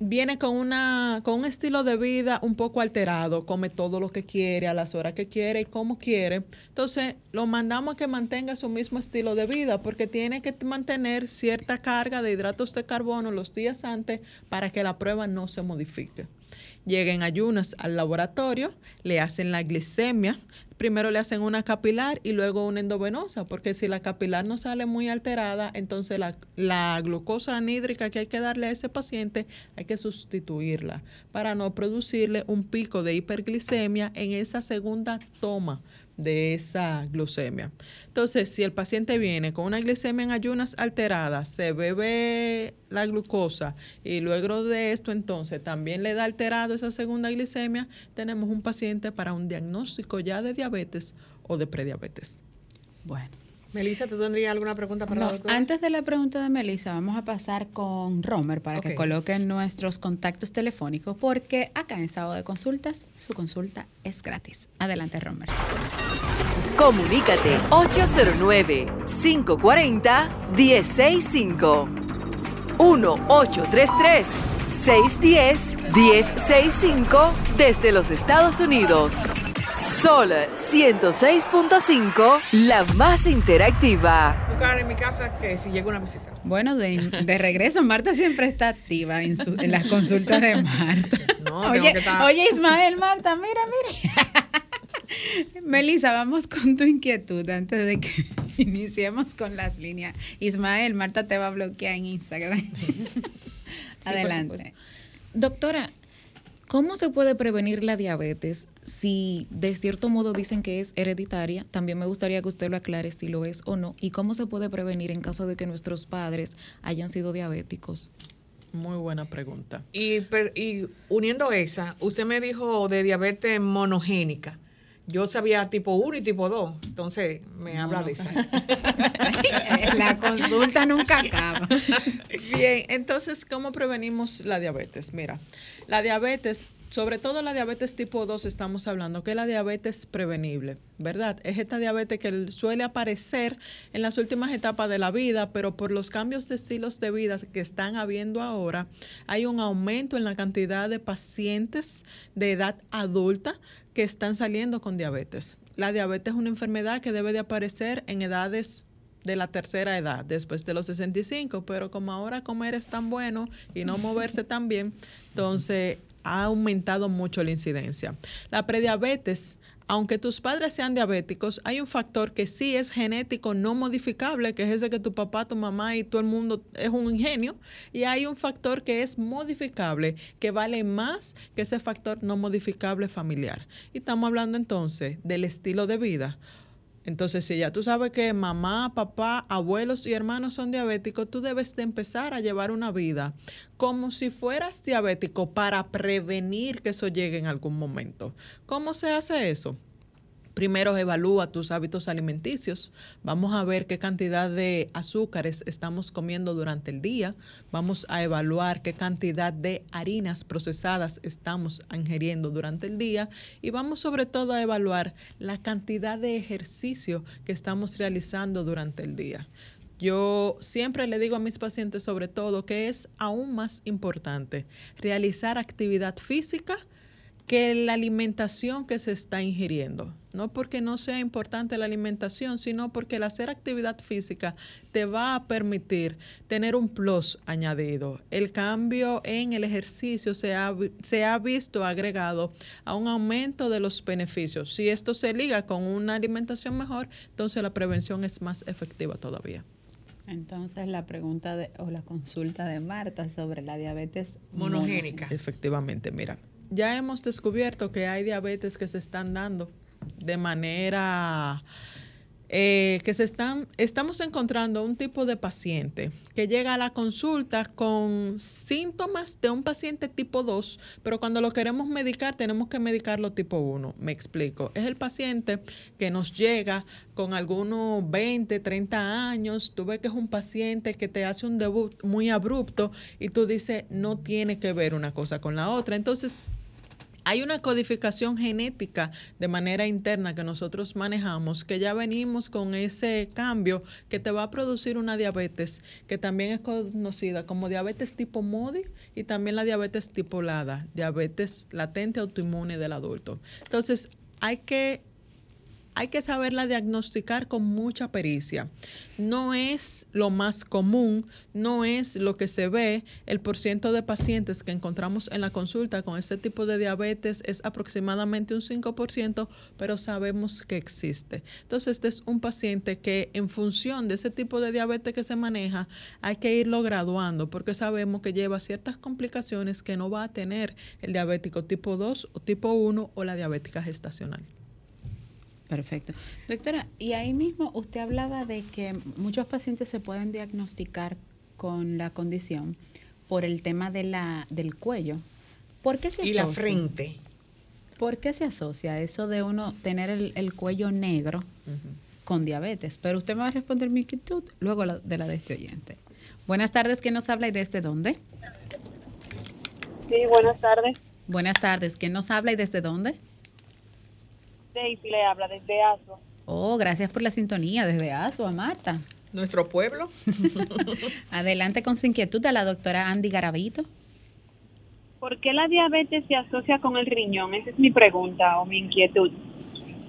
viene con, una, con un estilo de vida un poco alterado, come todo lo que quiere, a las horas que quiere y como quiere, entonces lo mandamos a que mantenga su mismo estilo de vida porque tiene que mantener cierta carga de hidratos de carbono los días antes para que la prueba no se modifique lleguen ayunas al laboratorio, le hacen la glicemia, primero le hacen una capilar y luego una endovenosa, porque si la capilar no sale muy alterada, entonces la, la, glucosa anhídrica que hay que darle a ese paciente hay que sustituirla para no producirle un pico de hiperglicemia en esa segunda toma de esa glucemia. Entonces, si el paciente viene con una glicemia en ayunas alterada, se bebe la glucosa y luego de esto entonces también le da alterado esa segunda glicemia, tenemos un paciente para un diagnóstico ya de diabetes o de prediabetes. Bueno. Melissa, ¿tú tendrías alguna pregunta para no, la doctora? Antes de la pregunta de Melissa, vamos a pasar con Romer para Okay. que coloquen nuestros contactos telefónicos, porque acá en Sábado de Consultas, su consulta es gratis. Adelante, Romer. Comunícate 809-540-1065. 1-833-610-1065 desde los Estados Unidos. Sol 106.5, la más interactiva. Buscar en mi casa que si llega una visita. Bueno, de, de regreso, Marta siempre está activa en, su- en las consultas de Marta. No, oye, oye, Ismael, Marta, mira, mira. Melissa, vamos con tu inquietud antes de que iniciemos con las líneas. Ismael, Marta te va a bloquear en Instagram. Adelante. Doctora, ¿cómo se puede prevenir la diabetes si de cierto modo dicen que es hereditaria? También me gustaría que usted lo aclare si lo es o no. ¿Y cómo se puede prevenir en caso de que nuestros padres hayan sido diabéticos? Muy buena pregunta. Y, per- y uniendo esa, usted me dijo de diabetes monogénica. Yo sabía tipo 1 y tipo 2, entonces me habla de esa. la consulta nunca acaba. Bien, entonces, ¿cómo prevenimos la diabetes? Mira, la diabetes, sobre todo la diabetes tipo 2, estamos hablando que la diabetes prevenible, ¿verdad? Es esta diabetes que suele aparecer en las últimas etapas de la vida, pero por los cambios de estilos de vida que están habiendo ahora, hay un aumento en la cantidad de pacientes de edad adulta que están saliendo con diabetes. La diabetes es una enfermedad que debe de aparecer en edades de la tercera edad, después de los 65, pero como ahora comer es tan bueno y no moverse tan bien, entonces ha aumentado mucho la incidencia. La prediabetes aunque tus padres sean diabéticos, hay un factor que sí es genético no modificable, que es ese que tu papá, tu mamá y todo el mundo es un ingenio, y hay un factor que es modificable, que vale más que ese factor no modificable familiar. Y estamos hablando entonces del estilo de vida. Entonces, si ya tú sabes que mamá, papá, abuelos y hermanos son diabéticos, tú debes de empezar a llevar una vida como si fueras diabético para prevenir que eso llegue en algún momento. ¿Cómo se hace eso? Primero evalúa tus hábitos alimenticios. Vamos a ver qué cantidad de azúcares estamos comiendo durante el día. Vamos a evaluar qué cantidad de harinas procesadas estamos ingiriendo durante el día. Y vamos sobre todo a evaluar la cantidad de ejercicio que estamos realizando durante el día. Yo siempre le digo a mis pacientes sobre todo que es aún más importante realizar actividad física que la alimentación que se está ingiriendo. No porque no sea importante la alimentación, sino porque el hacer actividad física te va a permitir tener un plus añadido. El cambio en el ejercicio se ha, se ha visto agregado a un aumento de los beneficios. Si esto se liga con una alimentación mejor, entonces la prevención es más efectiva todavía. Entonces la pregunta de, o la consulta de Marta sobre la diabetes monogénica. Efectivamente, mira, ya hemos descubierto que hay diabetes que se están dando de manera eh, que se están, estamos encontrando un tipo de paciente que llega a la consulta con síntomas de un paciente tipo 2, pero cuando lo queremos medicar tenemos que medicarlo tipo 1. Me explico. Es el paciente que nos llega con algunos 20, 30 años, tú ves que es un paciente que te hace un debut muy abrupto y tú dices, no tiene que ver una cosa con la otra. Entonces, hay una codificación genética de manera interna que nosotros manejamos, que ya venimos con ese cambio que te va a producir una diabetes, que también es conocida como diabetes tipo MODI y también la diabetes tipo LADA, diabetes latente autoinmune del adulto. Entonces, hay que hay que saberla diagnosticar con mucha pericia. No es lo más común, no es lo que se ve. El porciento de pacientes que encontramos en la consulta con este tipo de diabetes es aproximadamente un 5%, pero sabemos que existe. Entonces, este es un paciente que en función de ese tipo de diabetes que se maneja, hay que irlo graduando porque sabemos que lleva ciertas complicaciones que no va a tener el diabético tipo 2 o tipo 1 o la diabética gestacional. Perfecto. Doctora, y ahí mismo usted hablaba de que muchos pacientes se pueden diagnosticar con la condición por el tema de la, del cuello. ¿Por qué se asocia? Y la frente. ¿Por qué se asocia eso de uno tener el, cuello negro con diabetes? Pero usted me va a responder mi inquietud luego de la de este oyente. Buenas tardes, ¿quién nos habla y desde dónde? Sí, buenas tardes. Buenas tardes, ¿quién nos habla y desde dónde? Daisy le habla desde ASO. Oh, gracias por la sintonía desde ASO a Marta. Nuestro pueblo. Adelante con su inquietud a la doctora Andy Garavito. ¿Por qué la diabetes se asocia con el riñón? Esa es mi pregunta o mi inquietud.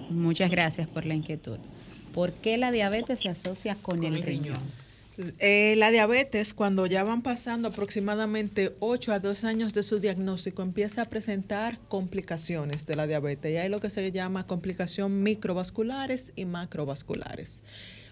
Muchas gracias por la inquietud. ¿Por qué la diabetes se asocia con, el, riñón? Eh, la diabetes, cuando ya van pasando aproximadamente 8 a 2 años de su diagnóstico, empieza a presentar complicaciones de la diabetes. Y hay lo que se llama complicación microvasculares y macrovasculares.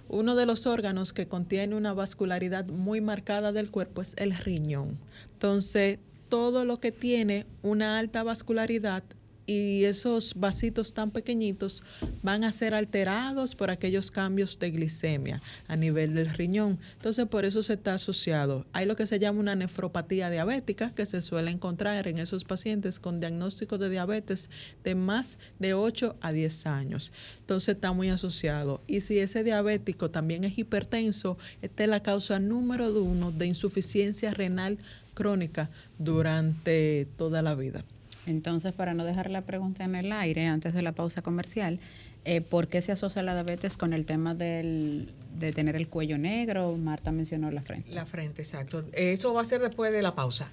Uno de los órganos que contiene una vascularidad muy marcada del cuerpo es el riñón. Entonces, todo lo que tiene una alta vascularidad y esos vasitos tan pequeñitos van a ser alterados por aquellos cambios de glicemia a nivel del riñón. Entonces, por eso se está asociado. Hay lo que se llama una nefropatía diabética que se suele encontrar en esos pacientes con diagnóstico de diabetes de más de 8 a 10 años. Entonces, está muy asociado. Y si ese diabético también es hipertenso, esta es la causa número uno de insuficiencia renal crónica durante toda la vida. Entonces, para no dejar la pregunta en el aire antes de la pausa comercial, eh, ¿por qué se asocia la diabetes con el tema del, de tener el cuello negro? Marta mencionó la frente. La frente, exacto. Eso va a ser después de la pausa.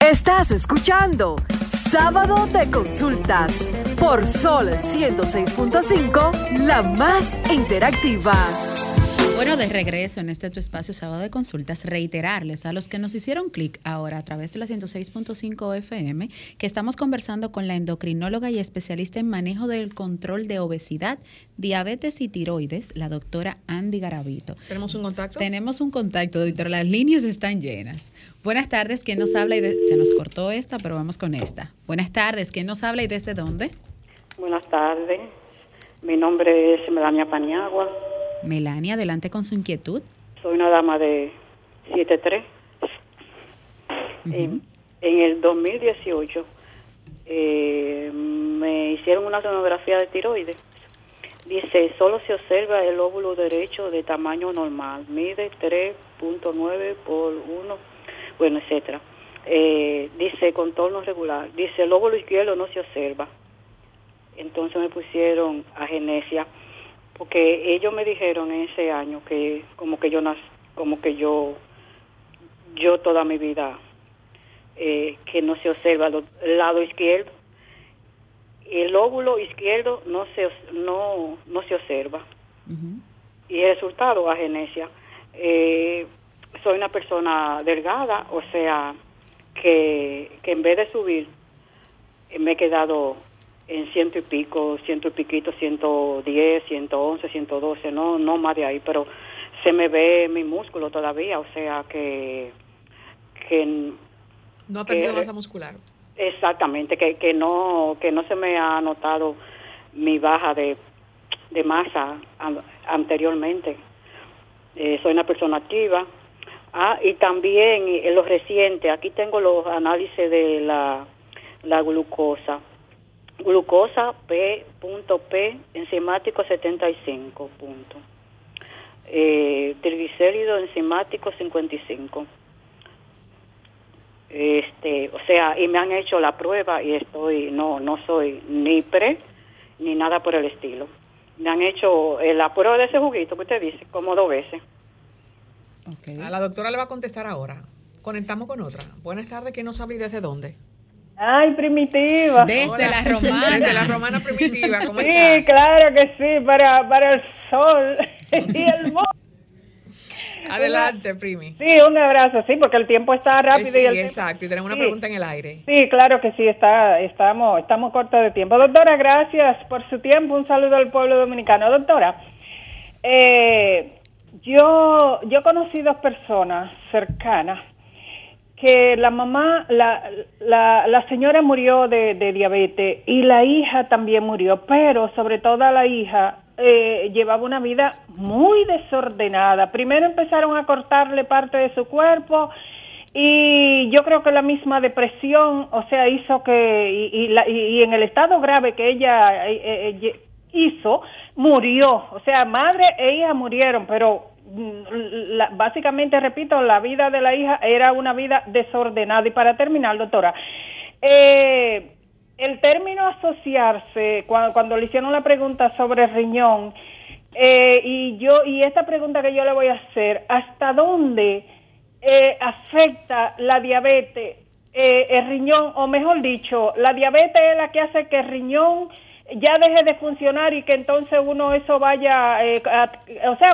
Estás escuchando Sábado de Consultas por Sol 106.5, la más interactiva. Bueno, de regreso en este tu espacio sábado de consultas, reiterarles a los que nos hicieron clic ahora a través de la 106.5 FM que estamos conversando con la endocrinóloga y especialista en manejo del control de obesidad, diabetes y tiroides, la doctora Andy Garavito. ¿Tenemos un contacto? Tenemos un contacto, doctora. Las líneas están llenas. Buenas tardes, ¿quién nos habla? y de- Se nos cortó esta, pero vamos con esta. Buenas tardes, ¿quién nos habla y desde dónde? Buenas tardes. Mi nombre es Melania Paniagua. Melania, adelante con su inquietud. Soy una dama de 7'3". en, en el 2018 eh, me hicieron una sonografía de tiroides. Dice, solo se observa el óvulo derecho de tamaño normal. Mide 3.9 por 1, bueno, etcétera. Eh, dice contorno regular. Dice, el óvulo izquierdo no se observa. Entonces me pusieron agenesia porque ellos me dijeron en ese año que como que yo como que yo yo toda mi vida eh, que no se observa el lado izquierdo. El óvulo izquierdo no se no no se observa. Y el resultado agenesia. Eh, soy una persona delgada o sea que, que en vez de subir me he quedado en ciento y pico, ciento y piquito, ciento diez, ciento once, ciento doce, no, no más de ahí, pero se me ve mi músculo todavía, o sea que, que No ha perdido que- masa muscular. exactamente, que, que no, que no se me ha notado mi baja de, de masa an- anteriormente. Eh, soy una persona activa. Ah, y también en lo reciente, aquí tengo los análisis de la, la glucosa. Glucosa P.P, enzimático 75 punto. Eh, triglicérido enzimático 55. Este, o sea, y me han hecho la prueba y estoy, no, no soy ni pre ni nada por el estilo. Me han hecho eh, la prueba de ese juguito que usted dice, como dos veces. A la doctora le va a contestar ahora. Conectamos con otra. Buenas tardes, ¿quién nos habla y desde dónde? Ay, primitiva. Desde la romana. Desde la romana primitiva, ¿cómo Sí, está? claro que sí, para, para el sol y el mundo. Adelante, primi. Sí, un abrazo, sí, porque el tiempo está Eh, rápido. sí, y el tiempo- exacto. Y tenemos una Sí. pregunta en el aire. Sí, claro que sí, está, estamos, estamos cortos de tiempo. Doctora, gracias por su tiempo. Un saludo al pueblo dominicano. Doctora, eh, yo, yo conocí dos personas cercanas que la mamá, la, la, la señora murió de, de diabetes y la hija también murió, pero sobre todo la hija eh, llevaba una vida muy desordenada. Primero empezaron a cortarle parte de su cuerpo y yo creo que la misma depresión, o sea, hizo que, y, y la- y- en el estado grave que ella eh, eh, eh, hizo, murió. O sea, madre e hija murieron, pero la- básicamente, repito, la vida de la hija era una vida desordenada. Y para terminar, doctora, eh, el término asociarse, cuando, le hicieron la pregunta sobre riñón, eh, y yo y esta pregunta que yo le voy a hacer, ¿hasta dónde eh, afecta la diabetes eh, el riñón? O mejor dicho, la diabetes es la que hace que el riñón ya deje de funcionar y que entonces uno eso vaya, eh, a- o sea,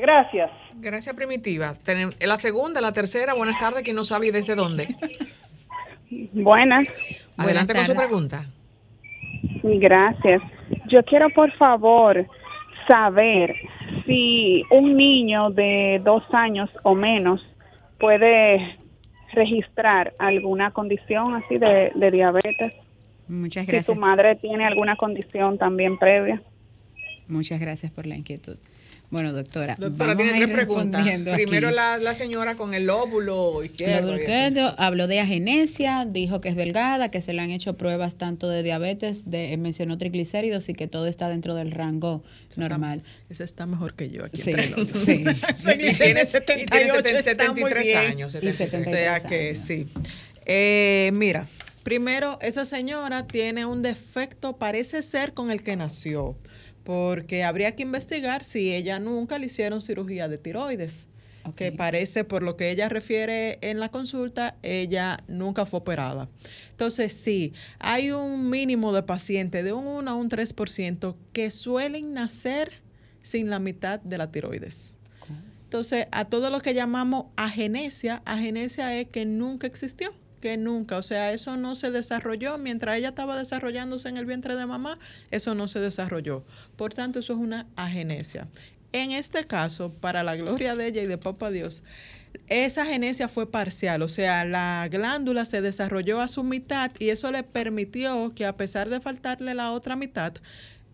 gracias. Gracias, primitiva. La segunda, la tercera, buenas tardes, ¿quién nos habla y desde dónde? Buenas, Adelante con su pregunta. gracias. Yo quiero por favor saber si un niño de dos años o menos puede registrar alguna condición así de, de diabetes. Muchas Si gracias. su madre tiene alguna condición también previa. Muchas gracias por la inquietud. Bueno, doctora, Doctora, tiene tres preguntas. Primero la, la señora con el óvulo izquierdo. Izquierdo, habló de agenesia, dijo que es delgada, que se le han hecho pruebas tanto de diabetes, de, eh, mencionó triglicéridos y que todo está dentro del rango normal. Ese está mejor que yo aquí. Sí, dos. sí. Tiene- de y 78 tiene está muy 73 bien. años, Y 73. O sea 73 que sí. Eh, mira, primero, esa señora tiene un defecto, parece ser con el que nació, porque habría que investigar si ella nunca le hicieron cirugía de tiroides. Que parece, por lo que ella refiere en la consulta, ella nunca fue operada. Entonces, sí, hay un mínimo de pacientes de un 1 a un 3% que suelen nacer sin la mitad de la tiroides. Entonces, a todo lo que llamamos agenesia, agenesia es que nunca existió, que nunca, o sea, eso no se desarrolló mientras ella estaba desarrollándose en el vientre de mamá, eso no se desarrolló. Por tanto, eso es una agenesia. En este caso, para la gloria de ella y de Papá Dios, esa genesia fue parcial, o sea, la glándula se desarrolló a su mitad y eso le permitió que a pesar de faltarle la otra mitad,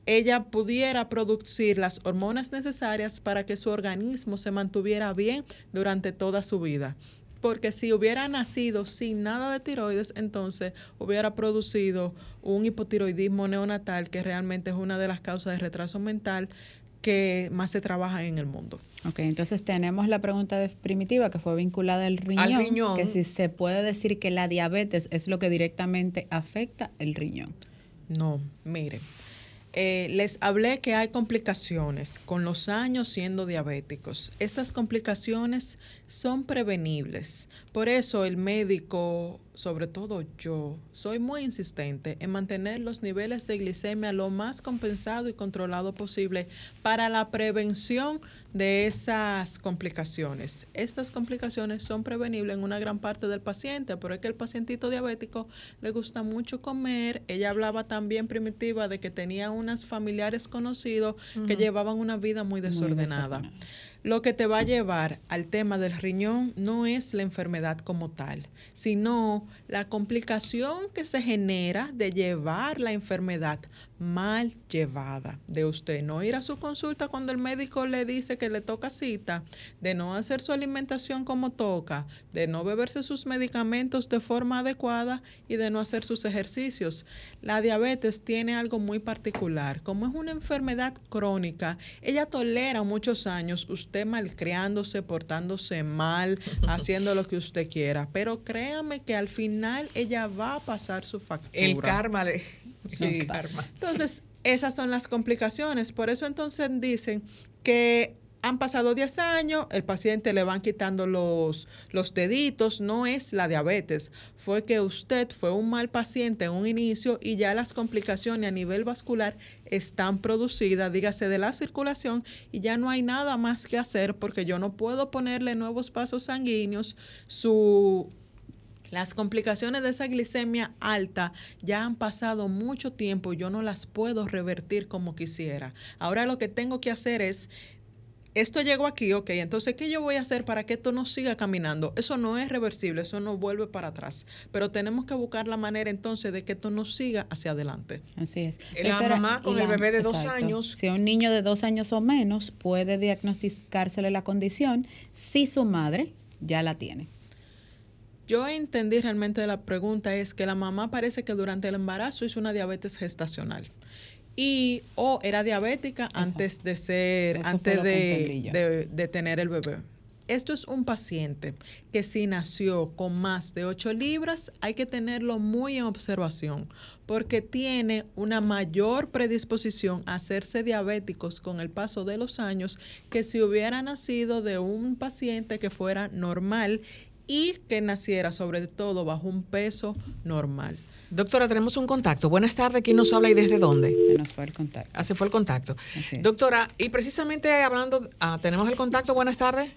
ella pudiera producir las hormonas necesarias para que su organismo se mantuviera bien durante toda su vida. Porque si hubiera nacido sin nada de tiroides, entonces hubiera producido un hipotiroidismo neonatal, que realmente es una de las causas de retraso mental que más se trabaja en el mundo. Ok, entonces tenemos la pregunta de primitiva que fue vinculada al riñón, riñón. que si se puede decir que la diabetes es lo que directamente afecta el riñón. No, mire, eh, les hablé que hay complicaciones con los años siendo diabéticos. Estas complicaciones son prevenibles. Por eso el médico, sobre todo yo, soy muy insistente en mantener los niveles de glicemia lo más compensado y controlado posible para la prevención de esas complicaciones. Estas complicaciones son prevenibles en una gran parte del paciente, pero es que el pacientito diabético le gusta mucho comer. Ella hablaba también primitiva de que tenía unas familiares conocidos que llevaban una vida muy desordenada. Lo que te va a llevar al tema del riñón no es la enfermedad como tal, sino la complicación que se genera de llevar la enfermedad mal llevada, de usted no ir a su consulta cuando el médico le dice que le toca cita, de no hacer su alimentación como toca, de no beberse sus medicamentos de forma adecuada y de no hacer sus ejercicios. La diabetes tiene algo muy particular, como es una enfermedad crónica, ella tolera muchos años usted malcriándose, portándose mal, haciendo lo que usted quiera, pero créame que al final ella va a pasar su factura. El karma le... Sí. Entonces, esas son las complicaciones. Por eso entonces dicen que han pasado 10 años, el paciente le van quitando los, los deditos, no es la diabetes, fue que usted fue un mal paciente en un inicio y ya las complicaciones a nivel vascular están producidas, dígase de la circulación, y ya no hay nada más que hacer porque yo no puedo ponerle nuevos vasos sanguíneos, su las complicaciones de esa glicemia alta ya han pasado mucho tiempo y yo no las puedo revertir como quisiera. Ahora lo que tengo que hacer es, esto llegó aquí, ok, entonces, ¿qué yo voy a hacer para que esto no siga caminando? Eso no es reversible, eso no vuelve para atrás, pero tenemos que buscar la manera entonces de que esto no siga hacia adelante. Así es. La mamá con el bebé de dos años. Si un niño de dos años o menos puede diagnosticársele la condición si su madre ya la tiene. Yo entendí realmente de la pregunta es que la mamá parece que durante el embarazo hizo una diabetes gestacional. Y o era diabética antes de ser, Eso antes de- de tener el bebé. Esto es un paciente que si nació con más de 8 libras, hay que tenerlo muy en observación porque tiene una mayor predisposición a hacerse diabéticos con el paso de los años que si hubiera nacido de un paciente que fuera normal y que naciera sobre todo bajo un peso normal. Doctora, tenemos un contacto. Buenas tardes, ¿quién nos habla y desde dónde? Se nos fue el contacto. Ah, se fue el contacto. Doctora, y precisamente hablando, ah, tenemos el contacto, buenas tardes.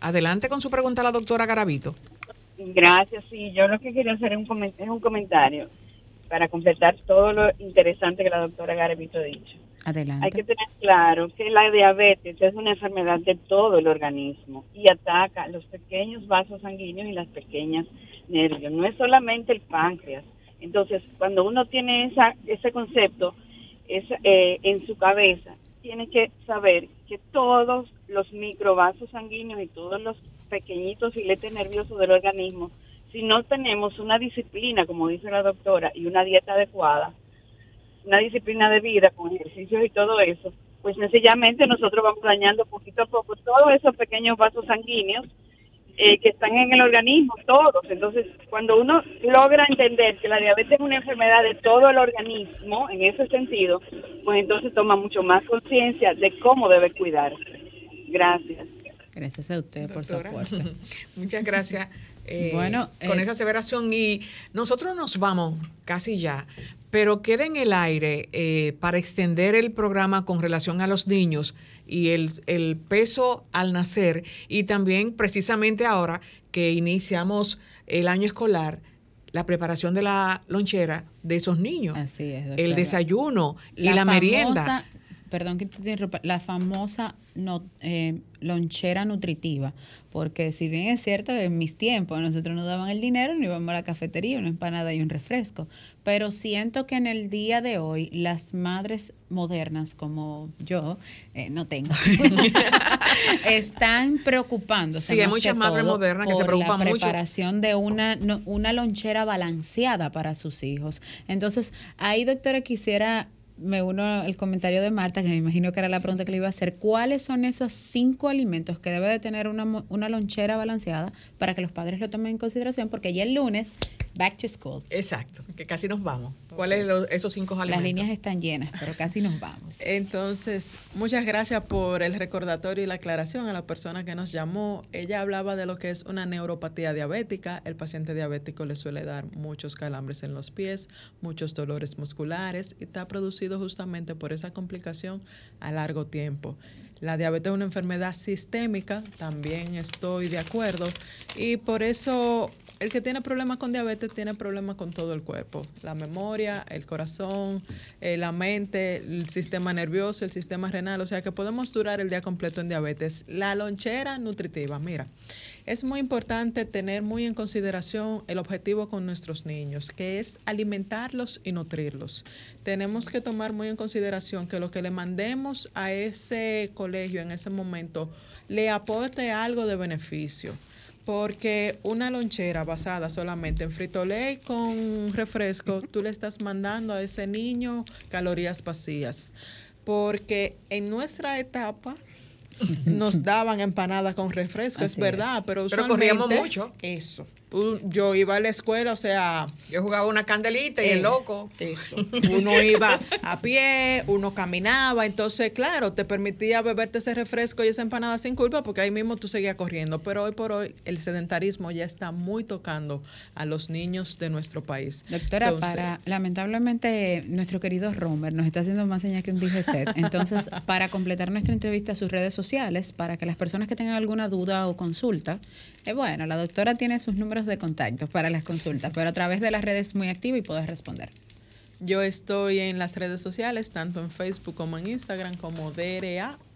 Adelante con su pregunta a la doctora Garavito. Gracias, sí, yo lo que quería hacer es un, comen- es un comentario para completar todo lo interesante que la doctora Garavito ha dicho. Hay que tener claro que la diabetes es una enfermedad de todo el organismo y ataca los pequeños vasos sanguíneos y las pequeñas nervios. No es solamente el páncreas. Entonces, cuando uno tiene esa, ese concepto eh, en su cabeza, tiene que saber que todos los microvasos sanguíneos y todos los pequeñitos filetes nerviosos del organismo, si no tenemos una disciplina, como dice la doctora, y una dieta adecuada, una disciplina de vida con ejercicios y todo eso, pues sencillamente nosotros vamos dañando poquito a poco todos esos pequeños vasos sanguíneos eh, que están en el organismo, todos. Entonces, cuando uno logra entender que la diabetes es una enfermedad de todo el organismo, en ese sentido, pues entonces toma mucho más conciencia de cómo debe cuidarse. Gracias. Gracias a usted por su aporte. Muchas gracias. eh, Bueno, con eh, esa aseveración y nosotros nos vamos casi ya, pero queda en el aire eh, para extender el programa con relación a los niños y el, el peso al nacer y también precisamente ahora que iniciamos el año escolar, la preparación de la lonchera de esos niños. Así es. El desayuno y la, merienda. Perdón que te interrumpa, la famosa no- eh, lonchera nutritiva, porque si bien es cierto, en mis tiempos nosotros nos daban el dinero y nos íbamos a la cafetería, una empanada y un refresco, pero siento que en el día de hoy las madres modernas como yo, eh, no tengo, están preocupándose. Sí, hay muchas madres modernas que se por preocupan la mucho. preparación de una, no- una lonchera balanceada para sus hijos. Entonces, ahí, doctora, quisiera, me uno al comentario de Marta, que me imagino que era la pregunta que le iba a hacer. ¿Cuáles son esos cinco alimentos que debe de tener una, una lonchera balanceada para que los padres lo tomen en consideración? Porque ya el lunes, back to school. Exacto, que casi nos vamos. ¿Cuáles son esos cinco alimentos? Las líneas están llenas, pero casi nos vamos. Entonces, muchas gracias por el recordatorio y la aclaración a la persona que nos llamó. Ella hablaba de lo que es una neuropatía diabética. El paciente diabético le suele dar muchos calambres en los pies, muchos dolores musculares y está producido justamente por esa complicación a largo tiempo. La diabetes es una enfermedad sistémica, también estoy de acuerdo, y por eso el que tiene problemas con diabetes tiene problemas con todo el cuerpo, la memoria, el corazón, eh, la mente, el sistema nervioso, el sistema renal, o sea que podemos durar el día completo en diabetes. La lonchera nutritiva, mira, es muy importante tener muy en consideración el objetivo con nuestros niños, que es alimentarlos y nutrirlos. Tenemos que tomar muy en consideración que lo que le mandemos a ese colegio en ese momento le aporte algo de beneficio. Porque una lonchera basada solamente en fritolé con refresco, tú le estás mandando a ese niño calorías vacías. Porque en nuestra etapa nos daban empanadas con refresco, es verdad, es. pero Pero usualmente corríamos mucho. Eso. Yo iba a la escuela, o sea, Yo jugaba una candelita y eh, el loco. Eso. Uno iba a pie, uno caminaba, entonces, claro, te permitía beberte ese refresco y esa empanada sin culpa porque ahí mismo tú seguías corriendo. Pero hoy por hoy el sedentarismo ya está muy tocando a los niños de nuestro país. Doctora, Entonces, para lamentablemente nuestro querido Romer nos está haciendo más señas que un DGC. Entonces, para completar nuestra entrevista, sus redes sociales, para que las personas que tengan alguna duda o consulta, eh, bueno, la doctora tiene sus números de contacto para las consultas, pero a través de las redes muy activa y puedes responder. Yo estoy en las redes sociales, tanto en Facebook como en Instagram, como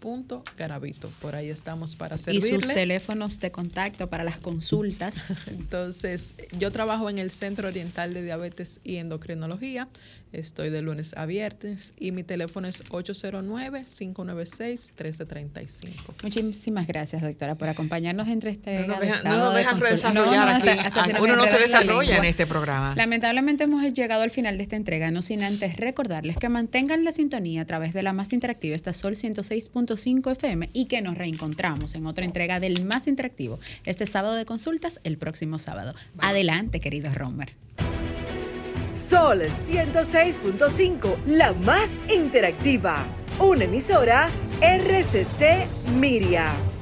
DRA.garavito. Por ahí estamos para Y servirle. sus teléfonos de contacto para las consultas. Entonces, yo trabajo en el Centro Oriental de Diabetes y Endocrinología. Estoy de lunes a viernes y mi teléfono es 809-596-1335. Muchísimas gracias, doctora, por acompañarnos entre este No nos de dejan- no nos de dejan desarrollar aquí. hasta se nos Uno no se desarrolla en este programa. Lamentablemente hemos llegado al final de esta entrega, no sin antes recordarles que mantengan la sintonía a través de la más interactiva, esta Sol 106.5 FM, y que nos reencontramos en otra entrega del más interactivo, este sábado de consultas, el próximo sábado. Adelante, querido Romer. Sol 106.5, la más interactiva. Una emisora RCC Miria.